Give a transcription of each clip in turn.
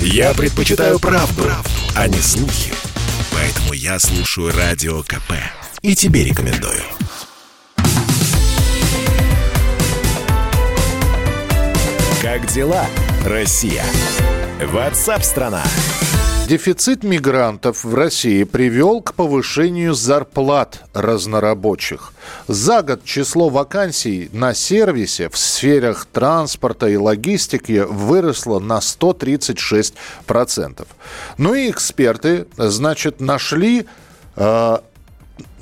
Я предпочитаю правду, правду, а не слухи. Поэтому я слушаю Радио КП. И тебе рекомендую. Как дела, Россия? Ватсап-страна! Дефицит мигрантов в России привел к повышению зарплат разнорабочих. За год число вакансий на сервисе в сферах транспорта и логистики выросло на 136%. Ну и эксперты, значит, нашли э,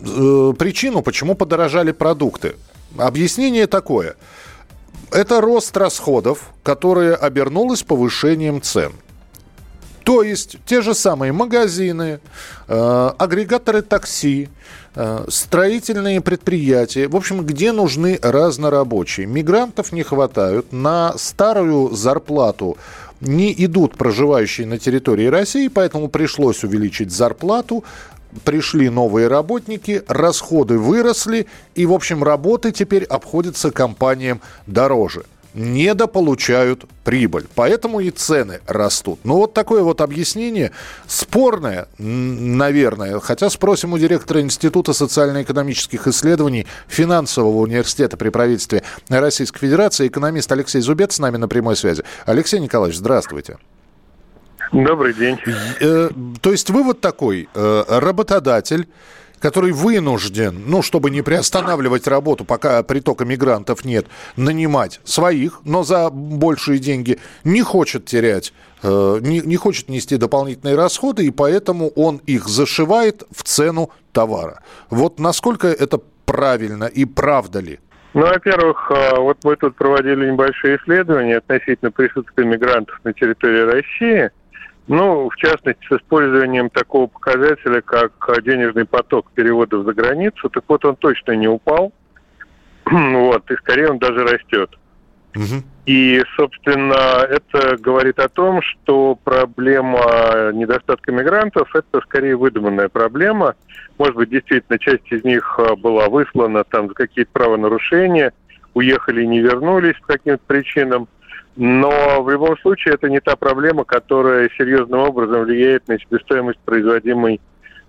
э, причину, почему подорожали продукты. Объяснение такое. Это рост расходов, которое обернулось повышением цен. То есть те же самые магазины, э, агрегаторы такси, э, строительные предприятия, в общем, где нужны разнорабочие. Мигрантов не хватают, на старую зарплату не идут проживающие на территории России, поэтому пришлось увеличить зарплату, пришли новые работники, расходы выросли, и, в общем, работы теперь обходятся компаниям дороже недополучают прибыль. Поэтому и цены растут. Ну, вот такое вот объяснение спорное, наверное. Хотя спросим у директора Института социально-экономических исследований Финансового университета при правительстве Российской Федерации, экономист Алексей Зубец с нами на прямой связи. Алексей Николаевич, здравствуйте. Добрый день. Э, то есть вывод такой. Э, работодатель который вынужден, ну, чтобы не приостанавливать работу, пока притока мигрантов нет, нанимать своих, но за большие деньги, не хочет терять, э, не, не хочет нести дополнительные расходы, и поэтому он их зашивает в цену товара. Вот насколько это правильно и правда ли? Ну, во-первых, э, вот мы тут проводили небольшое исследование относительно присутствия мигрантов на территории России – ну, в частности, с использованием такого показателя, как денежный поток переводов за границу, так вот он точно не упал. вот, и скорее он даже растет. И, собственно, это говорит о том, что проблема недостатка мигрантов – это скорее выдуманная проблема. Может быть, действительно, часть из них а, была выслана там за какие-то правонарушения, уехали и не вернулись по каким-то причинам. Но в любом случае это не та проблема, которая серьезным образом влияет на себестоимость производимой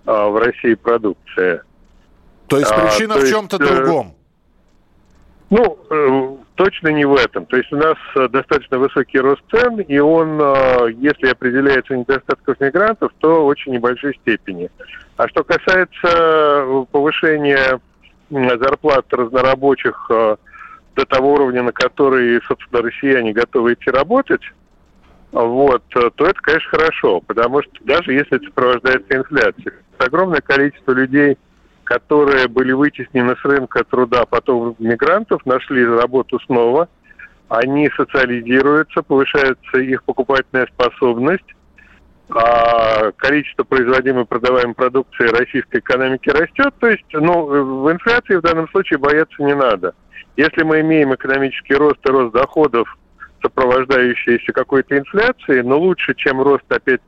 а, в России продукции. То есть а, причина а, в чем-то есть, другом? Ну, э, точно не в этом. То есть у нас э, достаточно высокий рост цен, и он, э, если определяется недостатков мигрантов, то в очень небольшой степени. А что касается повышения зарплат разнорабочих до того уровня, на который, собственно, россияне готовы идти работать, вот, то это, конечно, хорошо, потому что даже если это сопровождается инфляцией, огромное количество людей, которые были вытеснены с рынка труда потом мигрантов, нашли работу снова, они социализируются, повышается их покупательная способность, а количество производимой и продаваемой продукции российской экономики растет, то есть ну, в инфляции в данном случае бояться не надо – если мы имеем экономический рост и рост доходов, сопровождающийся какой-то инфляцией, но лучше, чем рост опять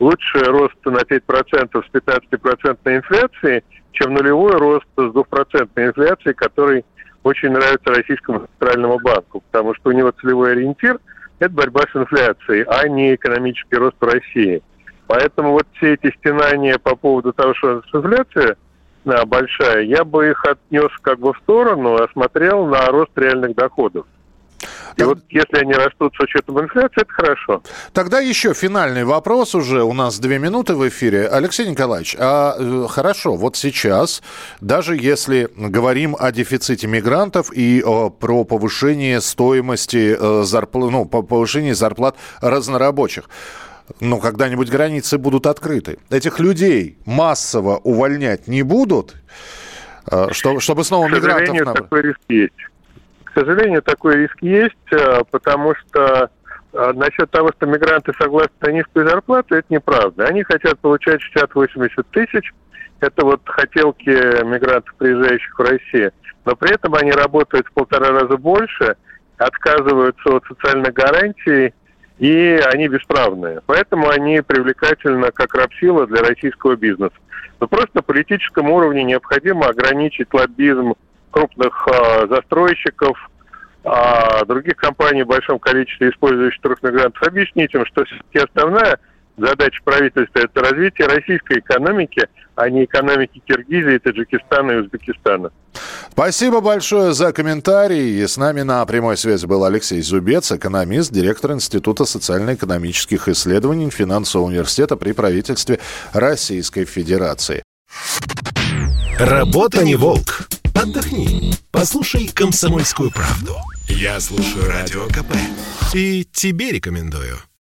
лучше рост на 5% с 15% инфляции, чем нулевой рост с 2% инфляцией, который очень нравится Российскому центральному банку, потому что у него целевой ориентир – это борьба с инфляцией, а не экономический рост в России. Поэтому вот все эти стенания по поводу того, что инфляция – большая, я бы их отнес как бы в сторону, осмотрел на рост реальных доходов. И вот если они растут с учетом инфляции, это хорошо. Тогда еще финальный вопрос уже. У нас две минуты в эфире. Алексей Николаевич, а э, хорошо, вот сейчас, даже если говорим о дефиците мигрантов и о, про повышение стоимости э, зарплат, ну, повышение зарплат разнорабочих, ну, когда-нибудь границы будут открыты. Этих людей массово увольнять не будут, э, чтобы, чтобы снова К мигрантов... К такой риск есть. К сожалению, такой риск есть, э, потому что э, насчет того, что мигранты согласны на низкую зарплату, это неправда. Они хотят получать 60-80 тысяч. Это вот хотелки мигрантов, приезжающих в Россию. Но при этом они работают в полтора раза больше, отказываются от социальных гарантий, и они бесправные. Поэтому они привлекательны как рабсила для российского бизнеса. Но просто на политическом уровне необходимо ограничить лоббизм крупных э, застройщиков, а других компаний в большом количестве, использующих туркмигрантов, объяснить им, что все-таки основная задача правительства – это развитие российской экономики, а не экономики Киргизии, Таджикистана и Узбекистана. Спасибо большое за комментарий. И с нами на прямой связи был Алексей Зубец, экономист, директор Института социально-экономических исследований Финансового университета при правительстве Российской Федерации. Работа не волк. Отдохни. Послушай комсомольскую правду. Я слушаю радио КП. И тебе рекомендую.